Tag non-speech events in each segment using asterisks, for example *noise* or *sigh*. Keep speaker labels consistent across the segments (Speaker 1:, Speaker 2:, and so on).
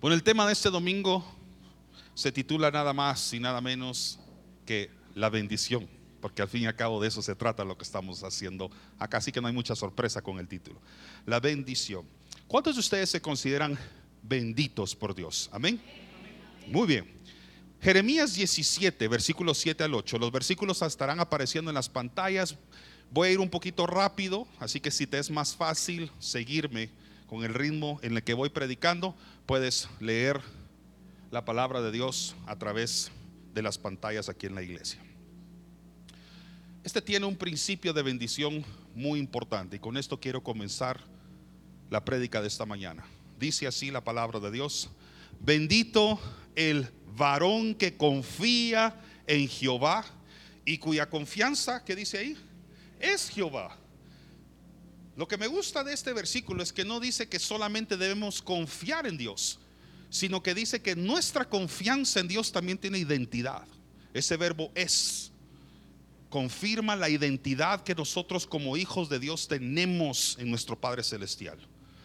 Speaker 1: Bueno, el tema de este domingo se titula nada más y nada menos que la bendición, porque al fin y al cabo de eso se trata lo que estamos haciendo acá, así que no hay mucha sorpresa con el título. La bendición. ¿Cuántos de ustedes se consideran benditos por Dios? Amén. Muy bien. Jeremías 17, versículos 7 al 8. Los versículos estarán apareciendo en las pantallas. Voy a ir un poquito rápido, así que si te es más fácil seguirme con el ritmo en el que voy predicando, puedes leer la palabra de Dios a través de las pantallas aquí en la iglesia. Este tiene un principio de bendición muy importante y con esto quiero comenzar la prédica de esta mañana. Dice así la palabra de Dios, bendito el varón que confía en Jehová y cuya confianza, ¿qué dice ahí? Es Jehová. Lo que me gusta de este versículo es que no dice que solamente debemos confiar en Dios, sino que dice que nuestra confianza en Dios también tiene identidad. Ese verbo es confirma la identidad que nosotros como hijos de Dios tenemos en nuestro Padre Celestial.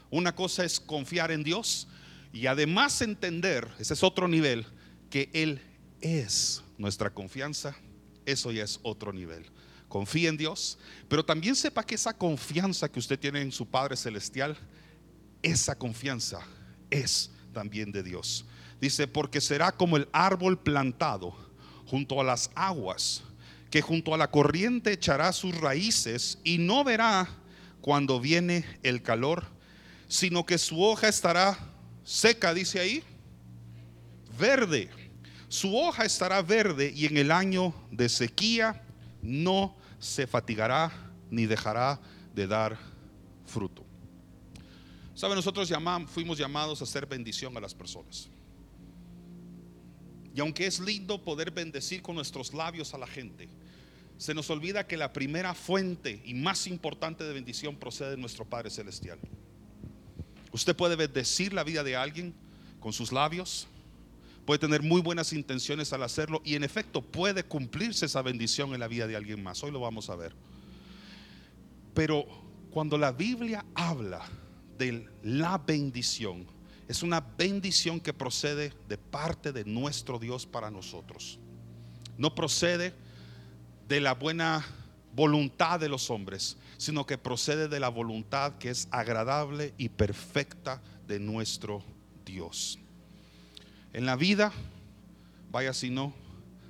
Speaker 1: Una cosa es confiar en Dios y además entender, ese es otro nivel, que Él es nuestra confianza. Eso ya es otro nivel confíe en Dios, pero también sepa que esa confianza que usted tiene en su Padre Celestial, esa confianza es también de Dios. Dice, porque será como el árbol plantado junto a las aguas, que junto a la corriente echará sus raíces y no verá cuando viene el calor, sino que su hoja estará seca, dice ahí, verde. Su hoja estará verde y en el año de sequía no se fatigará ni dejará de dar fruto. Saben, nosotros llamamos, fuimos llamados a hacer bendición a las personas. Y aunque es lindo poder bendecir con nuestros labios a la gente, se nos olvida que la primera fuente y más importante de bendición procede de nuestro Padre Celestial. Usted puede bendecir la vida de alguien con sus labios, puede tener muy buenas intenciones al hacerlo y en efecto puede cumplirse esa bendición en la vida de alguien más. Hoy lo vamos a ver. Pero cuando la Biblia habla de la bendición, es una bendición que procede de parte de nuestro Dios para nosotros. No procede de la buena voluntad de los hombres, sino que procede de la voluntad que es agradable y perfecta de nuestro Dios. En la vida, vaya si no,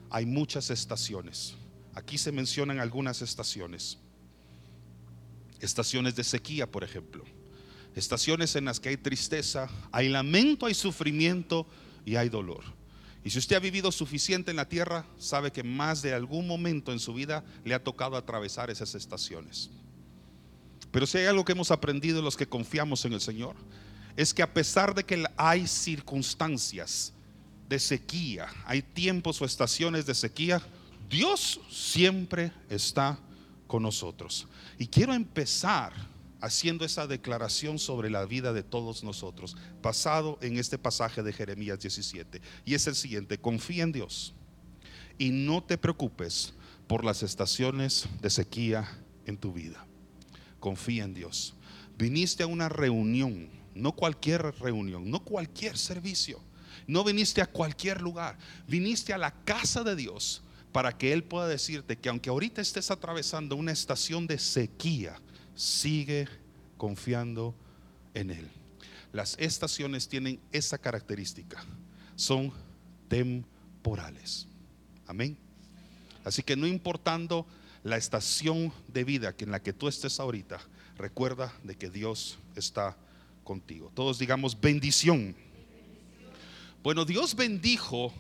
Speaker 1: hay muchas estaciones. Aquí se mencionan algunas estaciones. Estaciones de sequía, por ejemplo. Estaciones en las que hay tristeza, hay lamento, hay sufrimiento y hay dolor. Y si usted ha vivido suficiente en la tierra, sabe que más de algún momento en su vida le ha tocado atravesar esas estaciones. Pero si hay algo que hemos aprendido los que confiamos en el Señor, es que a pesar de que hay circunstancias de sequía, hay tiempos o estaciones de sequía, Dios siempre está con nosotros. Y quiero empezar haciendo esa declaración sobre la vida de todos nosotros, basado en este pasaje de Jeremías 17. Y es el siguiente, confía en Dios y no te preocupes por las estaciones de sequía en tu vida. Confía en Dios. Viniste a una reunión no cualquier reunión, no cualquier servicio. No viniste a cualquier lugar, viniste a la casa de Dios para que Él pueda decirte que aunque ahorita estés atravesando una estación de sequía, sigue confiando en Él. Las estaciones tienen esa característica, son temporales. Amén. Así que no importando la estación de vida en la que tú estés ahorita, recuerda de que Dios está contigo. Todos digamos bendición. Bueno, Dios bendijo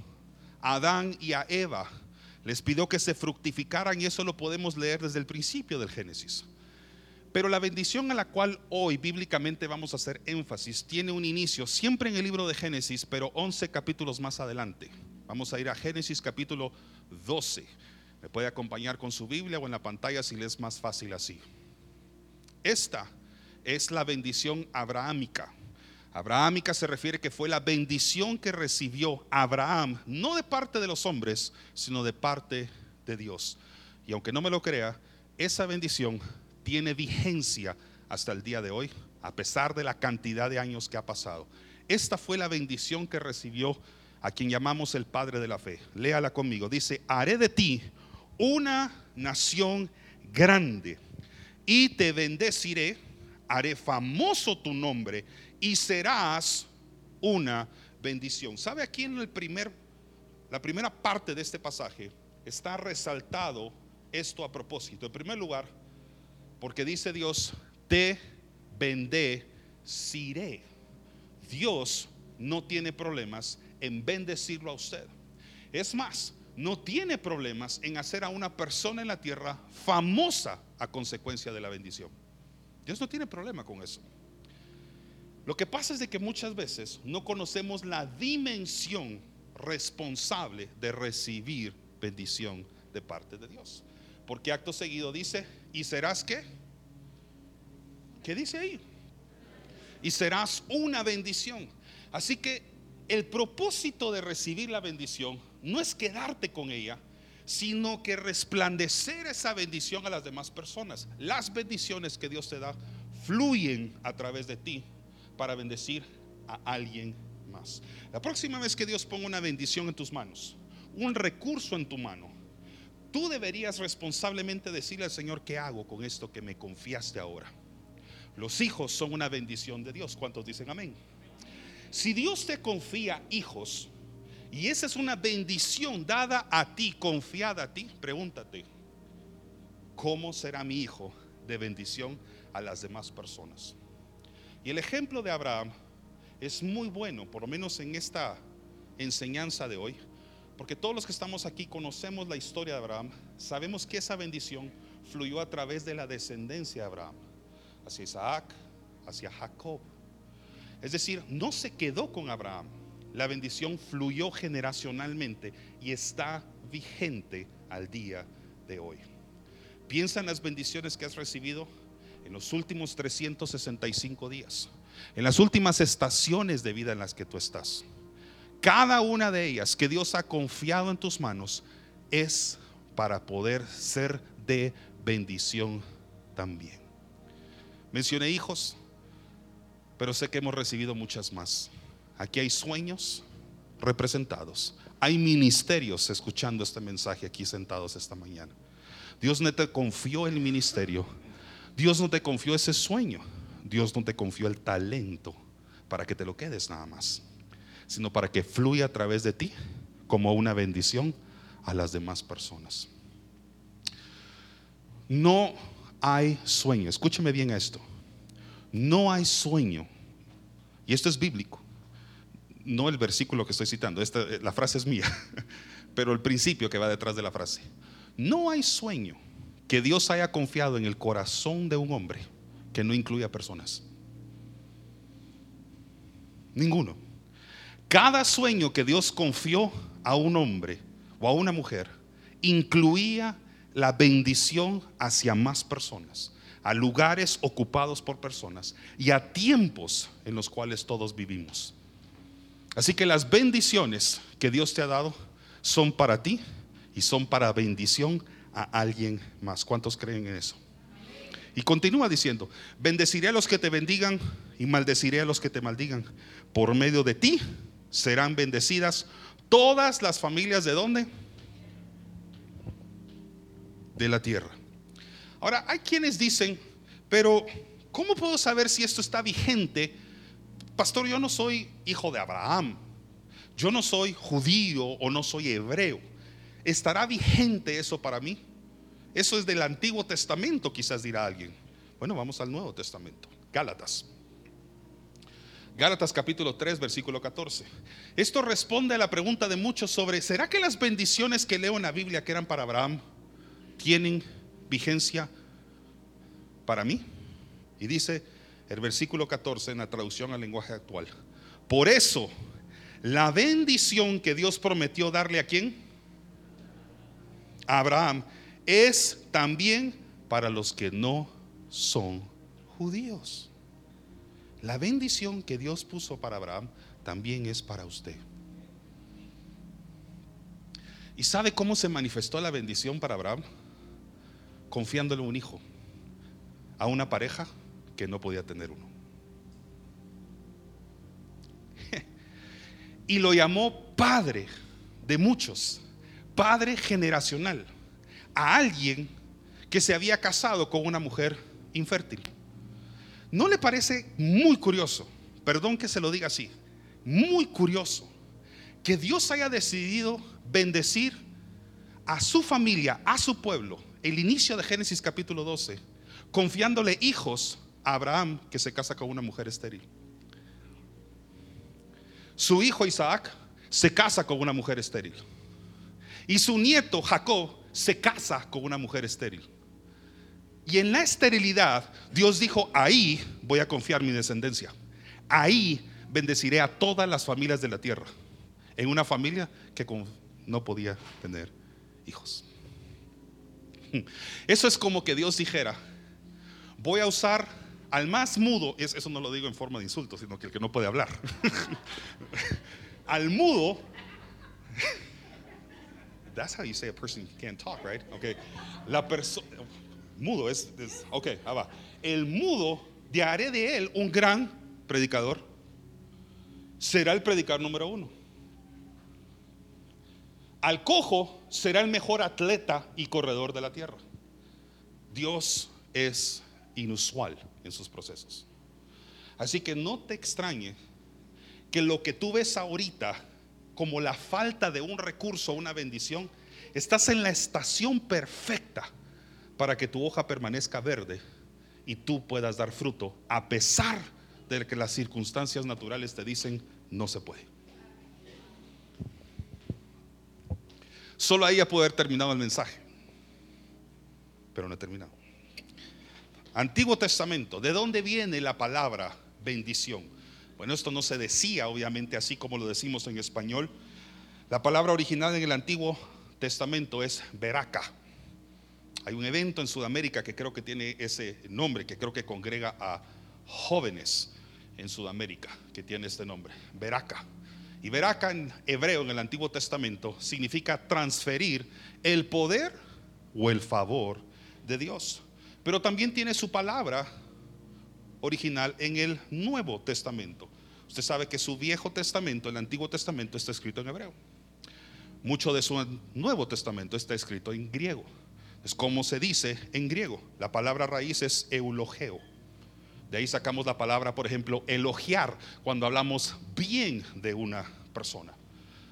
Speaker 1: a Adán y a Eva. Les pidió que se fructificaran y eso lo podemos leer desde el principio del Génesis. Pero la bendición a la cual hoy bíblicamente vamos a hacer énfasis tiene un inicio siempre en el libro de Génesis, pero 11 capítulos más adelante. Vamos a ir a Génesis capítulo 12. Me puede acompañar con su Biblia o en la pantalla si le es más fácil así. Esta es la bendición abrahámica. Abrahámica se refiere que fue la bendición que recibió Abraham, no de parte de los hombres, sino de parte de Dios. Y aunque no me lo crea, esa bendición tiene vigencia hasta el día de hoy, a pesar de la cantidad de años que ha pasado. esta fue la bendición que recibió a quien llamamos el Padre de la Fe. Léala conmigo. Dice, haré de ti una nación grande y te bendeciré, haré famoso tu nombre y serás una bendición. ¿Sabe aquí en el primer, la primera parte de este pasaje está resaltado esto a propósito? En primer lugar, porque dice Dios, te bendeciré. Dios no tiene problemas en bendecirlo a usted. Es más, no tiene problemas en hacer a una persona en la tierra famosa a consecuencia de la bendición. Dios no tiene problema con eso. Lo que pasa es de que muchas veces no conocemos la dimensión responsable de recibir bendición de parte de Dios. Porque acto seguido dice, ¿y serás qué? ¿Qué dice ahí? Y serás una bendición. Así que el propósito de recibir la bendición no es quedarte con ella, sino que resplandecer esa bendición a las demás personas. Las bendiciones que Dios te da fluyen a través de ti para bendecir a alguien más. La próxima vez que Dios ponga una bendición en tus manos, un recurso en tu mano, tú deberías responsablemente decirle al Señor, ¿qué hago con esto que me confiaste ahora? Los hijos son una bendición de Dios. ¿Cuántos dicen amén? Si Dios te confía hijos, y esa es una bendición dada a ti, confiada a ti, pregúntate, ¿cómo será mi hijo de bendición a las demás personas? Y el ejemplo de Abraham es muy bueno, por lo menos en esta enseñanza de hoy, porque todos los que estamos aquí conocemos la historia de Abraham, sabemos que esa bendición fluyó a través de la descendencia de Abraham, hacia Isaac, hacia Jacob. Es decir, no se quedó con Abraham, la bendición fluyó generacionalmente y está vigente al día de hoy. Piensa en las bendiciones que has recibido en los últimos 365 días, en las últimas estaciones de vida en las que tú estás. Cada una de ellas que Dios ha confiado en tus manos es para poder ser de bendición también. Mencioné hijos, pero sé que hemos recibido muchas más. Aquí hay sueños representados. Hay ministerios escuchando este mensaje aquí sentados esta mañana. Dios no te confió el ministerio Dios no te confió ese sueño. Dios no te confió el talento para que te lo quedes nada más, sino para que fluya a través de ti como una bendición a las demás personas. No hay sueño, escúcheme bien esto. No hay sueño, y esto es bíblico, no el versículo que estoy citando, esta, la frase es mía, *laughs* pero el principio que va detrás de la frase. No hay sueño que Dios haya confiado en el corazón de un hombre que no incluya personas. Ninguno. Cada sueño que Dios confió a un hombre o a una mujer incluía la bendición hacia más personas, a lugares ocupados por personas y a tiempos en los cuales todos vivimos. Así que las bendiciones que Dios te ha dado son para ti y son para bendición a alguien más. ¿Cuántos creen en eso? Y continúa diciendo, bendeciré a los que te bendigan y maldeciré a los que te maldigan. Por medio de ti serán bendecidas todas las familias de dónde? De la tierra. Ahora, hay quienes dicen, pero ¿cómo puedo saber si esto está vigente? Pastor, yo no soy hijo de Abraham. Yo no soy judío o no soy hebreo. ¿Estará vigente eso para mí? Eso es del Antiguo Testamento, quizás dirá alguien. Bueno, vamos al Nuevo Testamento. Gálatas. Gálatas capítulo 3, versículo 14. Esto responde a la pregunta de muchos sobre, ¿será que las bendiciones que leo en la Biblia que eran para Abraham tienen vigencia para mí? Y dice el versículo 14 en la traducción al lenguaje actual. Por eso, la bendición que Dios prometió darle a quién? Abraham es también para los que no son judíos. La bendición que Dios puso para Abraham también es para usted. ¿Y sabe cómo se manifestó la bendición para Abraham? Confiándole un hijo a una pareja que no podía tener uno. *laughs* y lo llamó padre de muchos, padre generacional, a alguien que se había casado con una mujer infértil. ¿No le parece muy curioso? Perdón que se lo diga así, muy curioso que Dios haya decidido bendecir a su familia, a su pueblo, el inicio de Génesis capítulo 12, confiándole hijos a Abraham que se casa con una mujer estéril. Su hijo Isaac se casa con una mujer estéril. Y su nieto Jacob se casa con una mujer estéril. Y en la esterilidad, Dios dijo, ahí voy a confiar mi descendencia. Ahí bendeciré a todas las familias de la tierra. En una familia que no podía tener hijos. *laughs* Eso es como que Dios dijera, voy a usar al más mudo, eso no lo digo en forma de insulto, sino que el que no puede hablar. *laughs* al mudo, that's how you say a person can't talk, right? Okay. La persona, mudo es, ok, va. El mudo, de haré de él un gran predicador. Será el predicador número uno. Al cojo será el mejor atleta y corredor de la tierra. Dios es inusual en sus procesos. Así que no te extrañe que lo que tú ves ahorita como la falta de un recurso, una bendición, estás en la estación perfecta para que tu hoja permanezca verde y tú puedas dar fruto a pesar de que las circunstancias naturales te dicen no se puede. Solo ahí ya puede haber terminado el mensaje, pero no he terminado. Antiguo Testamento, ¿de dónde viene la palabra bendición? Bueno, esto no se decía obviamente así como lo decimos en español. La palabra original en el Antiguo Testamento es veraca. Hay un evento en Sudamérica que creo que tiene ese nombre, que creo que congrega a jóvenes en Sudamérica, que tiene este nombre, veraca. Y veraca en hebreo en el Antiguo Testamento significa transferir el poder o el favor de Dios pero también tiene su palabra original en el Nuevo Testamento. Usted sabe que su Viejo Testamento, el Antiguo Testamento, está escrito en hebreo. Mucho de su Nuevo Testamento está escrito en griego. Es como se dice en griego. La palabra raíz es eulogeo. De ahí sacamos la palabra, por ejemplo, elogiar, cuando hablamos bien de una persona.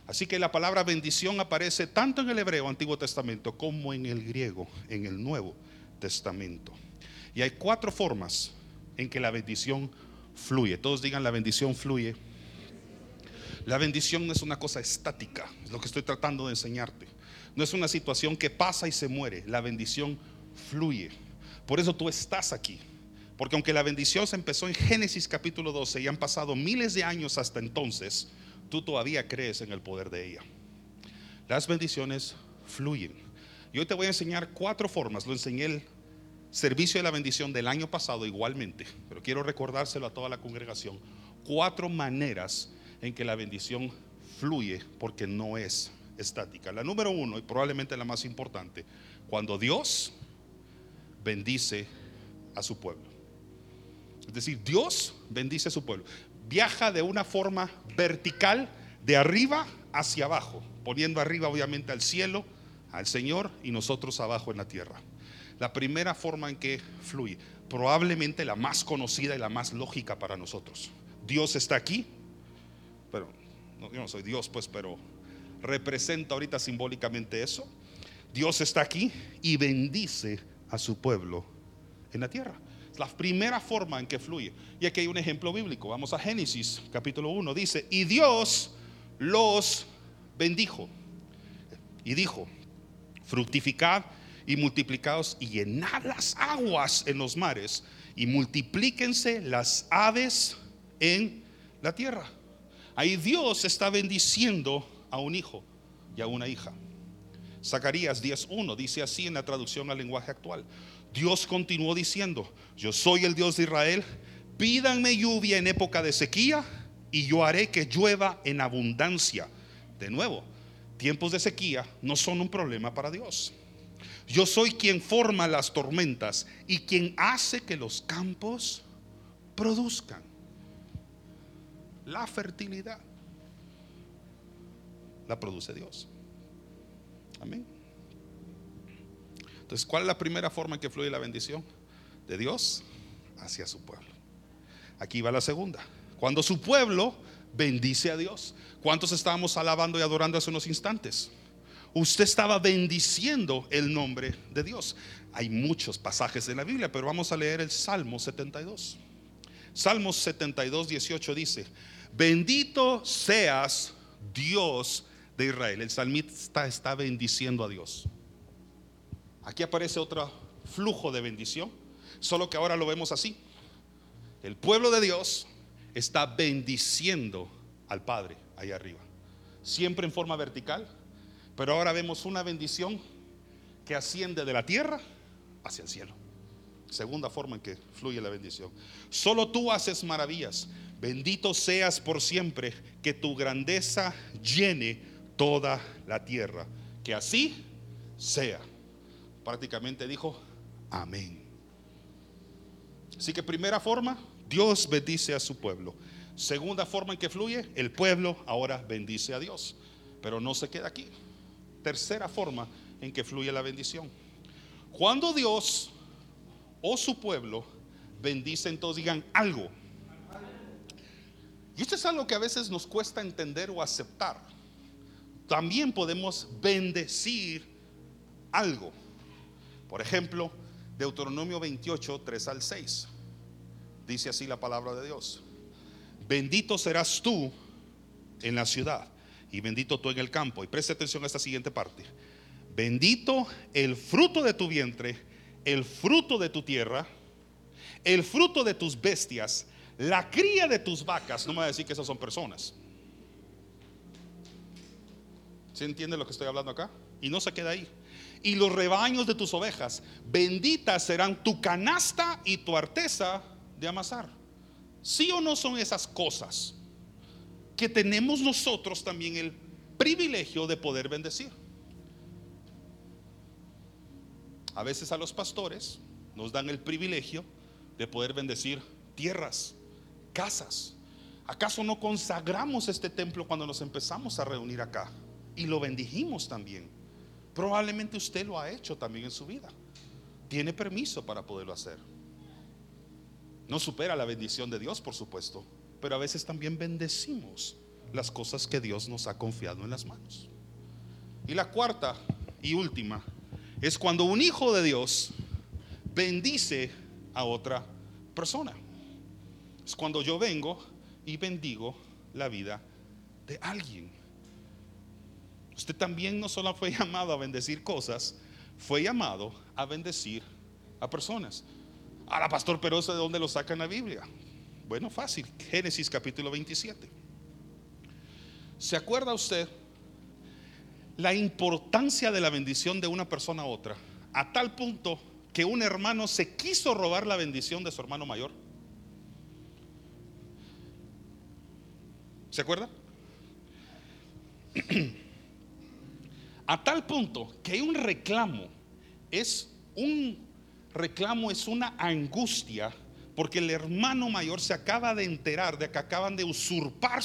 Speaker 1: Así que la palabra bendición aparece tanto en el hebreo Antiguo Testamento como en el griego, en el Nuevo Testamento. Y hay cuatro formas en que la bendición fluye. Todos digan la bendición fluye. La bendición no es una cosa estática, es lo que estoy tratando de enseñarte. No es una situación que pasa y se muere, la bendición fluye. Por eso tú estás aquí. Porque aunque la bendición se empezó en Génesis capítulo 12 y han pasado miles de años hasta entonces, tú todavía crees en el poder de ella. Las bendiciones fluyen. Y hoy te voy a enseñar cuatro formas. Lo enseñé servicio de la bendición del año pasado igualmente, pero quiero recordárselo a toda la congregación. Cuatro maneras en que la bendición fluye porque no es estática. La número uno, y probablemente la más importante, cuando Dios bendice a su pueblo. Es decir, Dios bendice a su pueblo. Viaja de una forma vertical, de arriba hacia abajo, poniendo arriba obviamente al cielo, al Señor y nosotros abajo en la tierra. La primera forma en que fluye, probablemente la más conocida y la más lógica para nosotros. Dios está aquí, pero yo no soy Dios, pues, pero representa ahorita simbólicamente eso. Dios está aquí y bendice a su pueblo en la tierra. Es la primera forma en que fluye. Y aquí hay un ejemplo bíblico. Vamos a Génesis capítulo 1. Dice, y Dios los bendijo. Y dijo, fructificad y multiplicados y llenad las aguas en los mares y multiplíquense las aves en la tierra. Ahí Dios está bendiciendo a un hijo y a una hija. Zacarías 10.1 dice así en la traducción al lenguaje actual. Dios continuó diciendo, yo soy el Dios de Israel, pídanme lluvia en época de sequía y yo haré que llueva en abundancia. De nuevo, tiempos de sequía no son un problema para Dios. Yo soy quien forma las tormentas y quien hace que los campos produzcan la fertilidad. la produce Dios. Amén. Entonces, ¿cuál es la primera forma en que fluye la bendición? De Dios hacia su pueblo. Aquí va la segunda. Cuando su pueblo bendice a Dios. ¿Cuántos estábamos alabando y adorando hace unos instantes? Usted estaba bendiciendo el nombre de Dios. Hay muchos pasajes de la Biblia, pero vamos a leer el Salmo 72. Salmos 72, 18 dice, bendito seas Dios de Israel. El salmista está bendiciendo a Dios. Aquí aparece otro flujo de bendición, solo que ahora lo vemos así. El pueblo de Dios está bendiciendo al Padre ahí arriba, siempre en forma vertical, pero ahora vemos una bendición que asciende de la tierra hacia el cielo. Segunda forma en que fluye la bendición. Solo tú haces maravillas. Bendito seas por siempre, que tu grandeza llene toda la tierra. Que así sea. Prácticamente dijo, amén. Así que primera forma, Dios bendice a su pueblo. Segunda forma en que fluye, el pueblo ahora bendice a Dios. Pero no se queda aquí. Tercera forma en que fluye la bendición. Cuando Dios o su pueblo bendice, entonces digan algo. Y esto es algo que a veces nos cuesta entender o aceptar. También podemos bendecir algo. Por ejemplo, Deuteronomio 28, 3 al 6. Dice así la palabra de Dios. Bendito serás tú en la ciudad y bendito tú en el campo. Y preste atención a esta siguiente parte. Bendito el fruto de tu vientre el fruto de tu tierra, el fruto de tus bestias, la cría de tus vacas. No me va a decir que esas son personas. ¿Se entiende lo que estoy hablando acá? Y no se queda ahí. Y los rebaños de tus ovejas, benditas serán tu canasta y tu arteza de amasar. ¿Sí o no son esas cosas que tenemos nosotros también el privilegio de poder bendecir? A veces a los pastores nos dan el privilegio de poder bendecir tierras, casas. ¿Acaso no consagramos este templo cuando nos empezamos a reunir acá? Y lo bendijimos también. Probablemente usted lo ha hecho también en su vida. Tiene permiso para poderlo hacer. No supera la bendición de Dios, por supuesto, pero a veces también bendecimos las cosas que Dios nos ha confiado en las manos. Y la cuarta y última es cuando un hijo de Dios bendice a otra persona. Es cuando yo vengo y bendigo la vida de alguien. Usted también no solo fue *laughs* llamado a bendecir cosas, fue llamado a bendecir a personas. Ahora, pastor, pero eso de dónde lo saca en la Biblia. Bueno, fácil. Génesis capítulo 27. ¿Se acuerda usted la importancia de la bendición de una persona a otra, a tal punto que un hermano se quiso robar la bendición de su hermano mayor. ¿Se acuerda? *clears throat* A tal punto que un reclamo, es un reclamo, es una angustia, porque el hermano mayor se acaba de enterar de que acaban de usurpar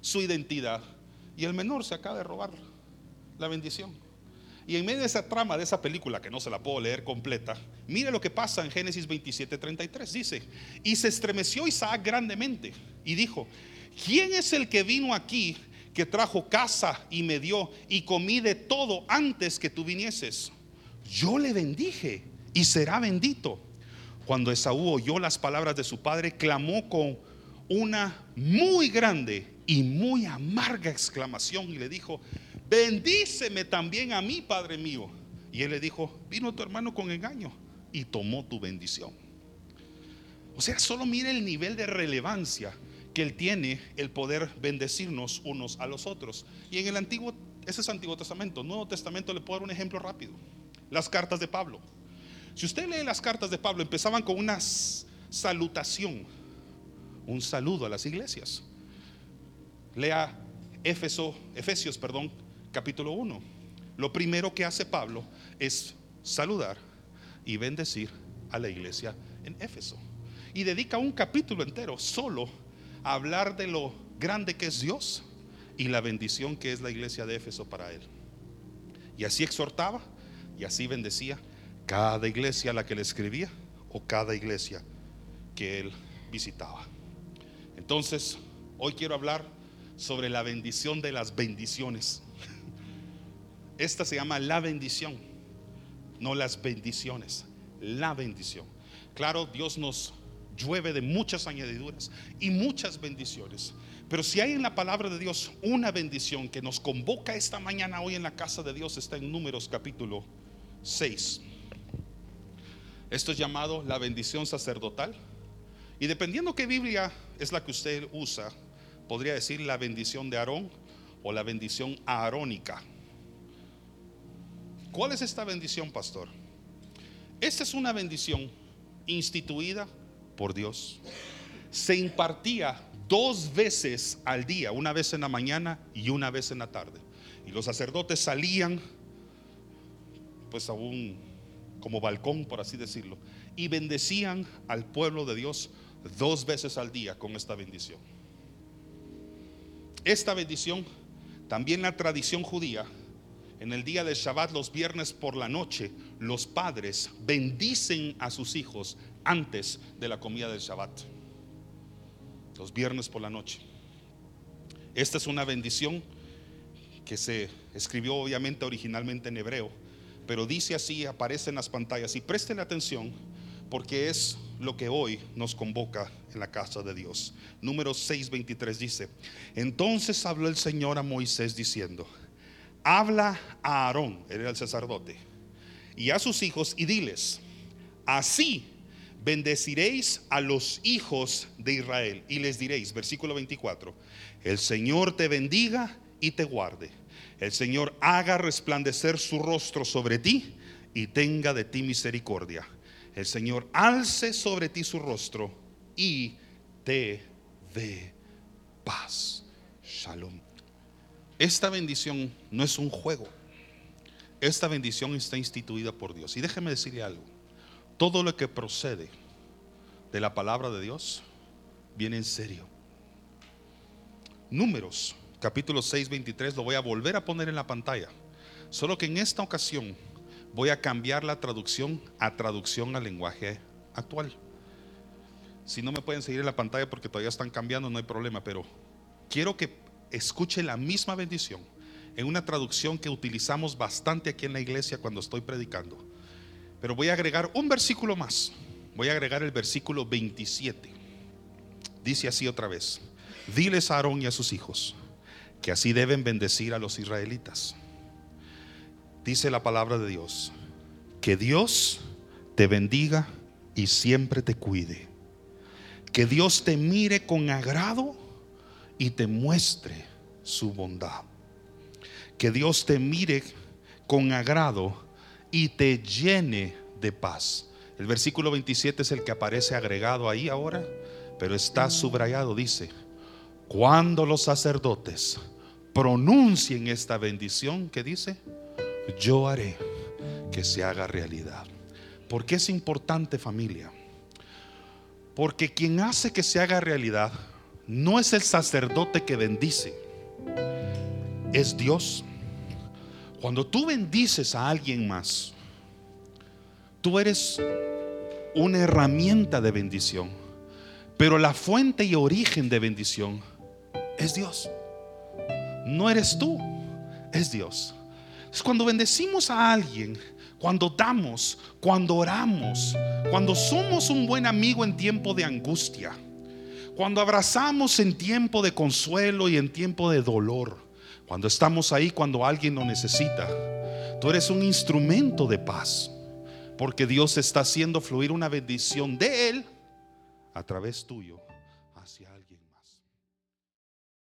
Speaker 1: su identidad y el menor se acaba de robar la bendición. Y en medio de esa trama de esa película, que no se la puedo leer completa, mire lo que pasa en Génesis 27, 33. Dice, y se estremeció Isaac grandemente y dijo, ¿quién es el que vino aquí que trajo casa y me dio y comí de todo antes que tú vinieses? Yo le bendije y será bendito. Cuando Esaú oyó las palabras de su padre, clamó con una muy grande y muy amarga exclamación y le dijo, bendíceme también a mí, Padre mío. Y él le dijo, vino tu hermano con engaño y tomó tu bendición. O sea, solo mire el nivel de relevancia que él tiene el poder bendecirnos unos a los otros. Y en el antiguo, ese es Antiguo Testamento, Nuevo Testamento le puedo dar un ejemplo rápido. Las cartas de Pablo. Si usted lee las cartas de Pablo, empezaban con una salutación, un saludo a las iglesias. Lea Efesios, perdón, capítulo 1. Lo primero que hace Pablo es saludar y bendecir a la iglesia en Éfeso. Y dedica un capítulo entero solo a hablar de lo grande que es Dios y la bendición que es la iglesia de Éfeso para él. Y así exhortaba y así bendecía cada iglesia a la que le escribía o cada iglesia que él visitaba. Entonces, hoy quiero hablar sobre la bendición de las bendiciones. Esta se llama la bendición, no las bendiciones, la bendición. Claro, Dios nos llueve de muchas añadiduras y muchas bendiciones. Pero si hay en la palabra de Dios una bendición que nos convoca esta mañana hoy en la casa de Dios, está en Números capítulo 6. Esto es llamado la bendición sacerdotal. Y dependiendo qué Biblia es la que usted usa, podría decir la bendición de Aarón o la bendición aarónica. ¿Cuál es esta bendición, pastor? Esta es una bendición instituida por Dios. Se impartía dos veces al día, una vez en la mañana y una vez en la tarde. Y los sacerdotes salían pues a un como balcón, por así decirlo, y bendecían al pueblo de Dios dos veces al día con esta bendición. Esta bendición, también la tradición judía, en el día de Shabbat, los viernes por la noche, los padres bendicen a sus hijos antes de la comida del Shabbat. Los viernes por la noche. Esta es una bendición que se escribió obviamente originalmente en hebreo, pero dice así, aparece en las pantallas y presten atención porque es lo que hoy nos convoca en la casa de Dios. Número 6:23 dice, entonces habló el Señor a Moisés diciendo, habla a Aarón, era el sacerdote, y a sus hijos y diles, así bendeciréis a los hijos de Israel y les diréis, versículo 24, el Señor te bendiga y te guarde. El Señor haga resplandecer su rostro sobre ti y tenga de ti misericordia. El Señor alce sobre ti su rostro y te dé paz. Shalom. Esta bendición no es un juego. Esta bendición está instituida por Dios. Y déjeme decirle algo. Todo lo que procede de la palabra de Dios viene en serio. Números, capítulo 6, 23, lo voy a volver a poner en la pantalla. Solo que en esta ocasión voy a cambiar la traducción a traducción al lenguaje actual. Si no me pueden seguir en la pantalla porque todavía están cambiando, no hay problema, pero quiero que escuche la misma bendición en una traducción que utilizamos bastante aquí en la iglesia cuando estoy predicando. Pero voy a agregar un versículo más. Voy a agregar el versículo 27. Dice así otra vez. Diles a Aarón y a sus hijos que así deben bendecir a los israelitas. Dice la palabra de Dios. Que Dios te bendiga y siempre te cuide. Que Dios te mire con agrado y te muestre su bondad. Que Dios te mire con agrado y te llene de paz. El versículo 27 es el que aparece agregado ahí ahora, pero está subrayado, dice, cuando los sacerdotes pronuncien esta bendición que dice, yo haré que se haga realidad. ¿Por qué es importante familia? Porque quien hace que se haga realidad no es el sacerdote que bendice, es Dios. Cuando tú bendices a alguien más, tú eres una herramienta de bendición, pero la fuente y origen de bendición es Dios. No eres tú, es Dios. Es cuando bendecimos a alguien, cuando damos, cuando oramos, cuando somos un buen amigo en tiempo de angustia cuando abrazamos en tiempo de consuelo y en tiempo de dolor. Cuando estamos ahí cuando alguien lo necesita. Tú eres un instrumento de paz. Porque Dios está haciendo fluir una bendición de Él a través tuyo hacia.